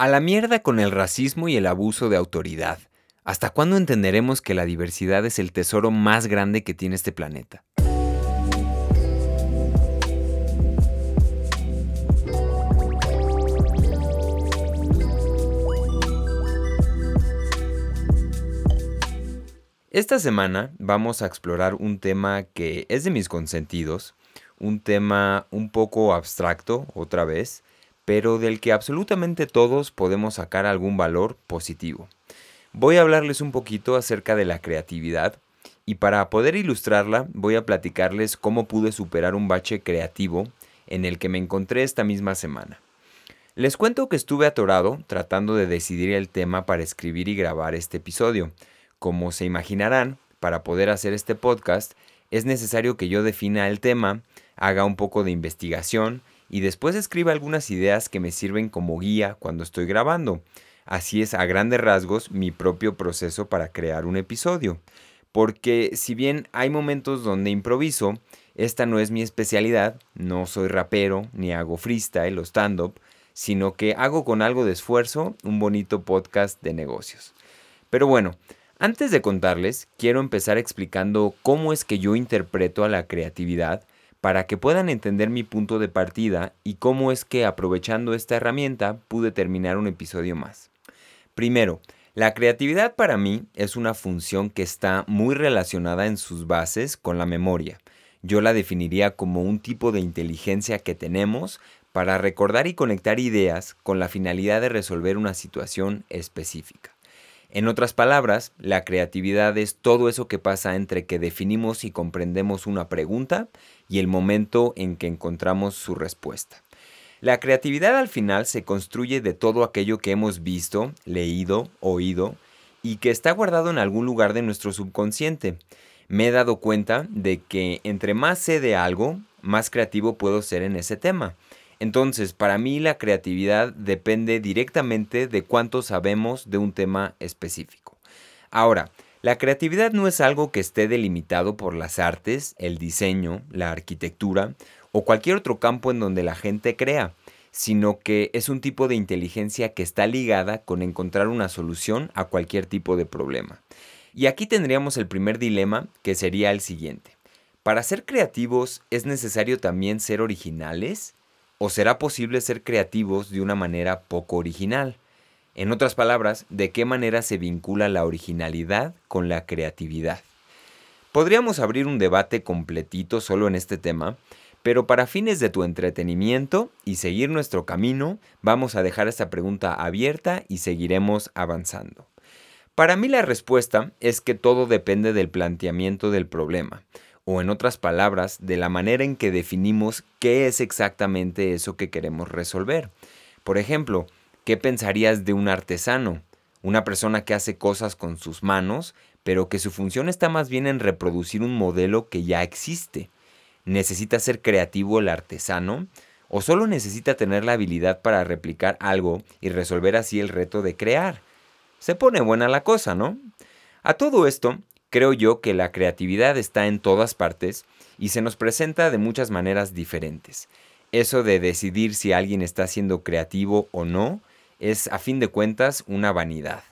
A la mierda con el racismo y el abuso de autoridad. ¿Hasta cuándo entenderemos que la diversidad es el tesoro más grande que tiene este planeta? Esta semana vamos a explorar un tema que es de mis consentidos, un tema un poco abstracto, otra vez, pero del que absolutamente todos podemos sacar algún valor positivo. Voy a hablarles un poquito acerca de la creatividad y para poder ilustrarla voy a platicarles cómo pude superar un bache creativo en el que me encontré esta misma semana. Les cuento que estuve atorado tratando de decidir el tema para escribir y grabar este episodio. Como se imaginarán, para poder hacer este podcast es necesario que yo defina el tema, haga un poco de investigación y después escriba algunas ideas que me sirven como guía cuando estoy grabando. Así es a grandes rasgos mi propio proceso para crear un episodio. Porque si bien hay momentos donde improviso, esta no es mi especialidad, no soy rapero, ni hago freestyle o stand-up, sino que hago con algo de esfuerzo un bonito podcast de negocios. Pero bueno, antes de contarles, quiero empezar explicando cómo es que yo interpreto a la creatividad para que puedan entender mi punto de partida y cómo es que aprovechando esta herramienta pude terminar un episodio más. Primero, la creatividad para mí es una función que está muy relacionada en sus bases con la memoria. Yo la definiría como un tipo de inteligencia que tenemos para recordar y conectar ideas con la finalidad de resolver una situación específica. En otras palabras, la creatividad es todo eso que pasa entre que definimos y comprendemos una pregunta y el momento en que encontramos su respuesta. La creatividad al final se construye de todo aquello que hemos visto, leído, oído y que está guardado en algún lugar de nuestro subconsciente. Me he dado cuenta de que entre más sé de algo, más creativo puedo ser en ese tema. Entonces, para mí la creatividad depende directamente de cuánto sabemos de un tema específico. Ahora, la creatividad no es algo que esté delimitado por las artes, el diseño, la arquitectura o cualquier otro campo en donde la gente crea, sino que es un tipo de inteligencia que está ligada con encontrar una solución a cualquier tipo de problema. Y aquí tendríamos el primer dilema, que sería el siguiente. ¿Para ser creativos es necesario también ser originales? ¿O será posible ser creativos de una manera poco original? En otras palabras, ¿de qué manera se vincula la originalidad con la creatividad? Podríamos abrir un debate completito solo en este tema, pero para fines de tu entretenimiento y seguir nuestro camino, vamos a dejar esta pregunta abierta y seguiremos avanzando. Para mí la respuesta es que todo depende del planteamiento del problema o en otras palabras, de la manera en que definimos qué es exactamente eso que queremos resolver. Por ejemplo, ¿qué pensarías de un artesano? Una persona que hace cosas con sus manos, pero que su función está más bien en reproducir un modelo que ya existe. ¿Necesita ser creativo el artesano? ¿O solo necesita tener la habilidad para replicar algo y resolver así el reto de crear? Se pone buena la cosa, ¿no? A todo esto, Creo yo que la creatividad está en todas partes y se nos presenta de muchas maneras diferentes. Eso de decidir si alguien está siendo creativo o no es a fin de cuentas una vanidad.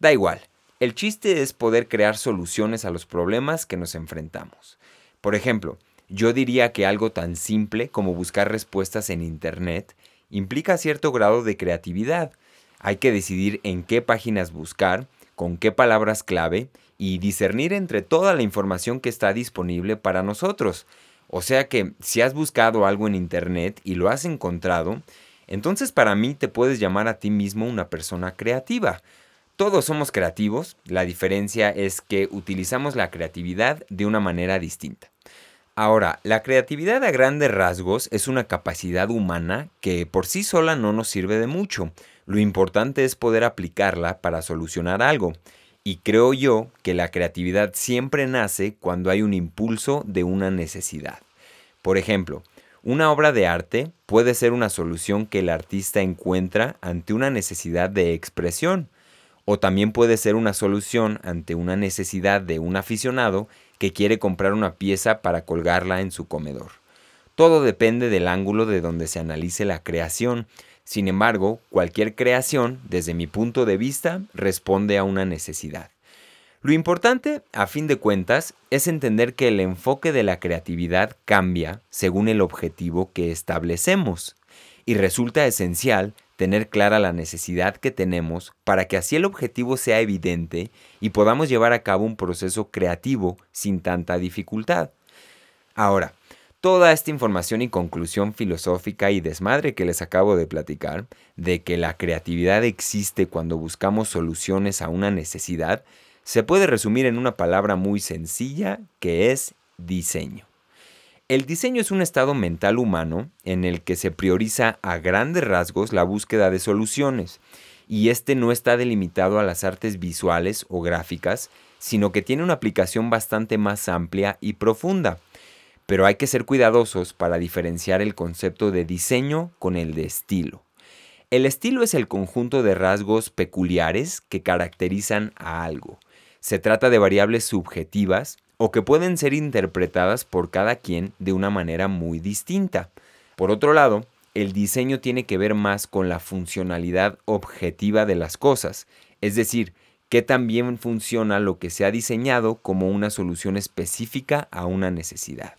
Da igual, el chiste es poder crear soluciones a los problemas que nos enfrentamos. Por ejemplo, yo diría que algo tan simple como buscar respuestas en Internet implica cierto grado de creatividad. Hay que decidir en qué páginas buscar, con qué palabras clave y discernir entre toda la información que está disponible para nosotros. O sea que si has buscado algo en Internet y lo has encontrado, entonces para mí te puedes llamar a ti mismo una persona creativa. Todos somos creativos, la diferencia es que utilizamos la creatividad de una manera distinta. Ahora, la creatividad a grandes rasgos es una capacidad humana que por sí sola no nos sirve de mucho. Lo importante es poder aplicarla para solucionar algo. Y creo yo que la creatividad siempre nace cuando hay un impulso de una necesidad. Por ejemplo, una obra de arte puede ser una solución que el artista encuentra ante una necesidad de expresión, o también puede ser una solución ante una necesidad de un aficionado que quiere comprar una pieza para colgarla en su comedor. Todo depende del ángulo de donde se analice la creación, Sin embargo, cualquier creación, desde mi punto de vista, responde a una necesidad. Lo importante, a fin de cuentas, es entender que el enfoque de la creatividad cambia según el objetivo que establecemos, y resulta esencial tener clara la necesidad que tenemos para que así el objetivo sea evidente y podamos llevar a cabo un proceso creativo sin tanta dificultad. Ahora, toda esta información y conclusión filosófica y desmadre que les acabo de platicar, de que la creatividad existe cuando buscamos soluciones a una necesidad, se puede resumir en una palabra muy sencilla que es diseño. El diseño es un estado mental humano en el que se prioriza a grandes rasgos la búsqueda de soluciones, y este no está delimitado a las artes visuales o gráficas, sino que tiene una aplicación bastante más amplia y profunda pero hay que ser cuidadosos para diferenciar el concepto de diseño con el de estilo. El estilo es el conjunto de rasgos peculiares que caracterizan a algo. Se trata de variables subjetivas o que pueden ser interpretadas por cada quien de una manera muy distinta. Por otro lado, el diseño tiene que ver más con la funcionalidad objetiva de las cosas, es decir, que también funciona lo que se ha diseñado como una solución específica a una necesidad.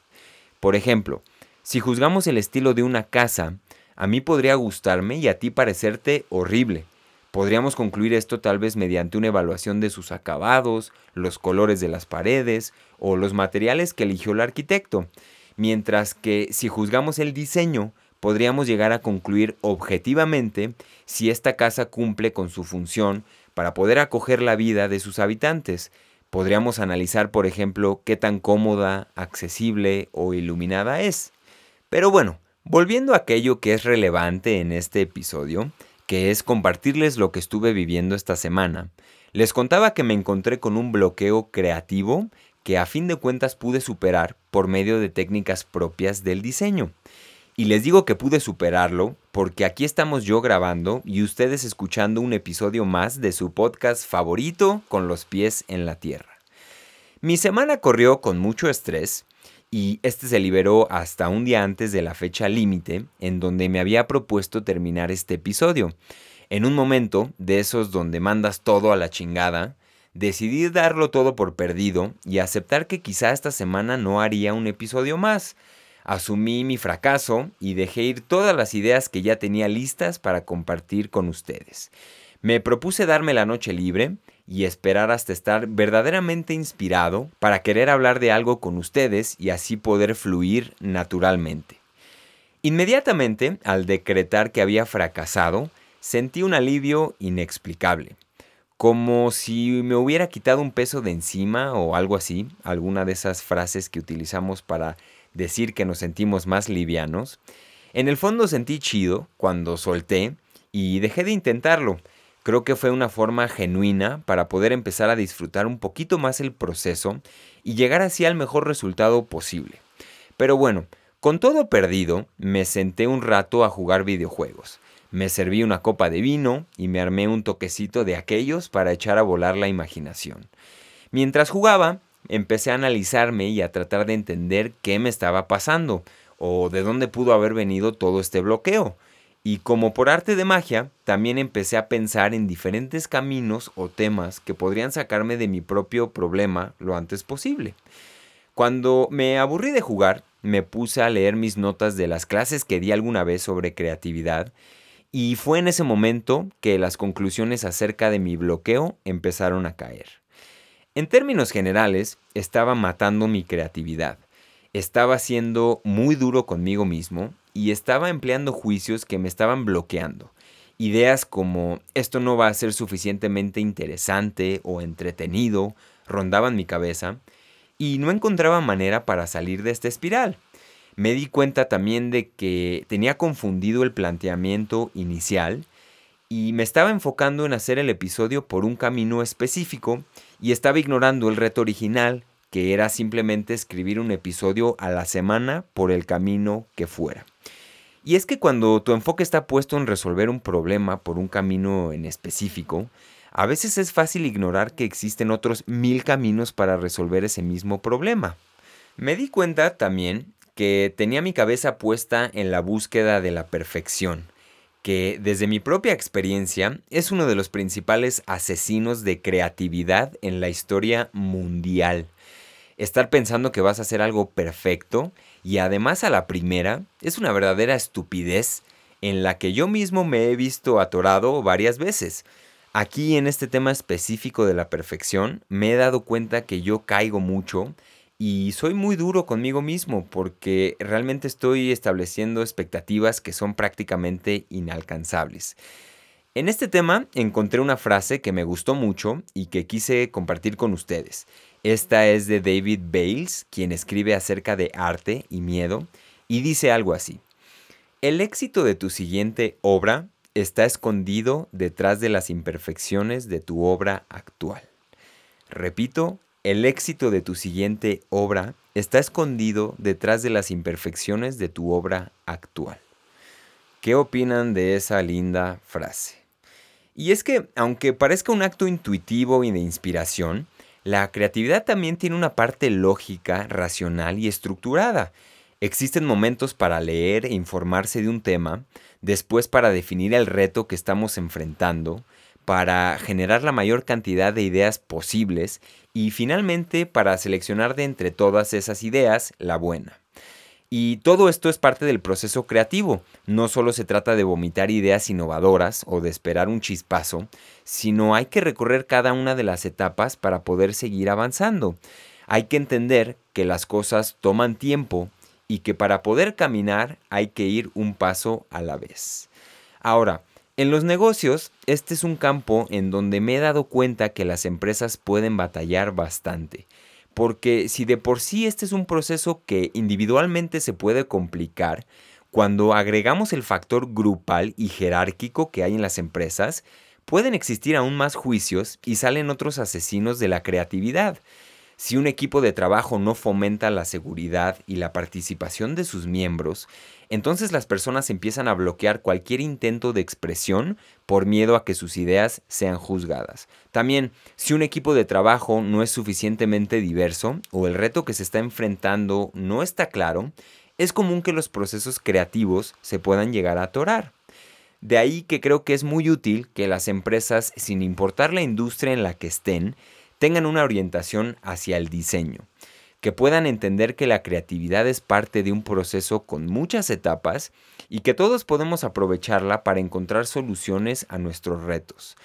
Por ejemplo, si juzgamos el estilo de una casa, a mí podría gustarme y a ti parecerte horrible. Podríamos concluir esto tal vez mediante una evaluación de sus acabados, los colores de las paredes o los materiales que eligió el arquitecto, mientras que si juzgamos el diseño, podríamos llegar a concluir objetivamente si esta casa cumple con su función para poder acoger la vida de sus habitantes, Podríamos analizar, por ejemplo, qué tan cómoda, accesible o iluminada es. Pero bueno, volviendo a aquello que es relevante en este episodio, que es compartirles lo que estuve viviendo esta semana, les contaba que me encontré con un bloqueo creativo que a fin de cuentas pude superar por medio de técnicas propias del diseño. Y les digo que pude superarlo porque aquí estamos yo grabando y ustedes escuchando un episodio más de su podcast favorito con los pies en la tierra. Mi semana corrió con mucho estrés y este se liberó hasta un día antes de la fecha límite en donde me había propuesto terminar este episodio. En un momento de esos donde mandas todo a la chingada, decidí darlo todo por perdido y aceptar que quizá esta semana no haría un episodio más asumí mi fracaso y dejé ir todas las ideas que ya tenía listas para compartir con ustedes. Me propuse darme la noche libre y esperar hasta estar verdaderamente inspirado para querer hablar de algo con ustedes y así poder fluir naturalmente. Inmediatamente, al decretar que había fracasado, sentí un alivio inexplicable, como si me hubiera quitado un peso de encima o algo así, alguna de esas frases que utilizamos para decir que nos sentimos más livianos, en el fondo sentí chido cuando solté y dejé de intentarlo. Creo que fue una forma genuina para poder empezar a disfrutar un poquito más el proceso y llegar así al mejor resultado posible. Pero bueno, con todo perdido, me senté un rato a jugar videojuegos. Me serví una copa de vino y me armé un toquecito de aquellos para echar a volar la imaginación. Mientras jugaba, empecé a analizarme y a tratar de entender qué me estaba pasando o de dónde pudo haber venido todo este bloqueo. Y como por arte de magia, también empecé a pensar en diferentes caminos o temas que podrían sacarme de mi propio problema lo antes posible. Cuando me aburrí de jugar, me puse a leer mis notas de las clases que di alguna vez sobre creatividad y fue en ese momento que las conclusiones acerca de mi bloqueo empezaron a caer. En términos generales, estaba matando mi creatividad. Estaba siendo muy duro conmigo mismo y estaba empleando juicios que me estaban bloqueando. Ideas como esto no va a ser suficientemente interesante o entretenido rondaban mi cabeza y no encontraba manera para salir de esta espiral. Me di cuenta también de que tenía confundido el planteamiento inicial y me estaba enfocando en hacer el episodio por un camino específico y estaba ignorando el reto original, que era simplemente escribir un episodio a la semana por el camino que fuera. Y es que cuando tu enfoque está puesto en resolver un problema por un camino en específico, a veces es fácil ignorar que existen otros mil caminos para resolver ese mismo problema. Me di cuenta también que tenía mi cabeza puesta en la búsqueda de la perfección, que desde mi propia experiencia es uno de los principales asesinos de creatividad en la historia mundial. Estar pensando que vas a hacer algo perfecto y además a la primera es una verdadera estupidez en la que yo mismo me he visto atorado varias veces. Aquí en este tema específico de la perfección me he dado cuenta que yo caigo mucho y soy muy duro conmigo mismo porque realmente estoy estableciendo expectativas que son prácticamente inalcanzables. En este tema encontré una frase que me gustó mucho y que quise compartir con ustedes. Esta es de David Bales, quien escribe acerca de arte y miedo, y dice algo así. El éxito de tu siguiente obra está escondido detrás de las imperfecciones de tu obra actual. Repito, el éxito de tu siguiente obra está escondido detrás de las imperfecciones de tu obra actual. ¿Qué opinan de esa linda frase? Y es que, aunque parezca un acto intuitivo y de inspiración, la creatividad también tiene una parte lógica, racional y estructurada. Existen momentos para leer e informarse de un tema, después para definir el reto que estamos enfrentando, para generar la mayor cantidad de ideas posibles y finalmente para seleccionar de entre todas esas ideas la buena. Y todo esto es parte del proceso creativo. No solo se trata de vomitar ideas innovadoras o de esperar un chispazo, sino hay que recorrer cada una de las etapas para poder seguir avanzando. Hay que entender que las cosas toman tiempo y que para poder caminar hay que ir un paso a la vez. Ahora, en los negocios, este es un campo en donde me he dado cuenta que las empresas pueden batallar bastante. Porque si de por sí este es un proceso que individualmente se puede complicar, cuando agregamos el factor grupal y jerárquico que hay en las empresas, pueden existir aún más juicios y salen otros asesinos de la creatividad. Si un equipo de trabajo no fomenta la seguridad y la participación de sus miembros, entonces las personas empiezan a bloquear cualquier intento de expresión por miedo a que sus ideas sean juzgadas. También, si un equipo de trabajo no es suficientemente diverso o el reto que se está enfrentando no está claro, es común que los procesos creativos se puedan llegar a atorar. De ahí que creo que es muy útil que las empresas, sin importar la industria en la que estén, tengan una orientación hacia el diseño, que puedan entender que la creatividad es parte de un proceso con muchas etapas y que todos podemos aprovecharla para encontrar soluciones a nuestros retos.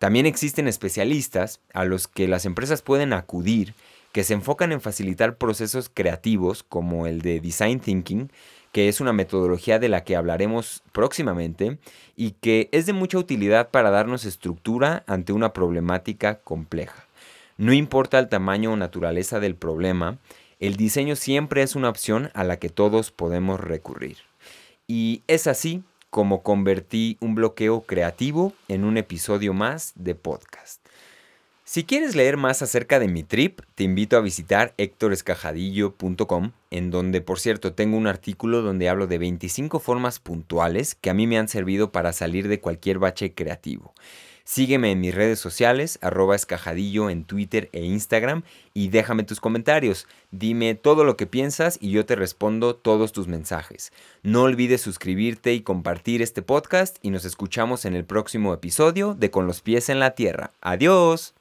También existen especialistas a los que las empresas pueden acudir que se enfocan en facilitar procesos creativos como el de Design Thinking, que es una metodología de la que hablaremos próximamente y que es de mucha utilidad para darnos estructura ante una problemática compleja. No importa el tamaño o naturaleza del problema, el diseño siempre es una opción a la que todos podemos recurrir. Y es así como convertí un bloqueo creativo en un episodio más de podcast. Si quieres leer más acerca de mi trip, te invito a visitar hectorescajadillo.com, en donde por cierto tengo un artículo donde hablo de 25 formas puntuales que a mí me han servido para salir de cualquier bache creativo. Sígueme en mis redes sociales, arroba escajadillo en Twitter e Instagram y déjame tus comentarios. Dime todo lo que piensas y yo te respondo todos tus mensajes. No olvides suscribirte y compartir este podcast y nos escuchamos en el próximo episodio de Con los pies en la tierra. Adiós.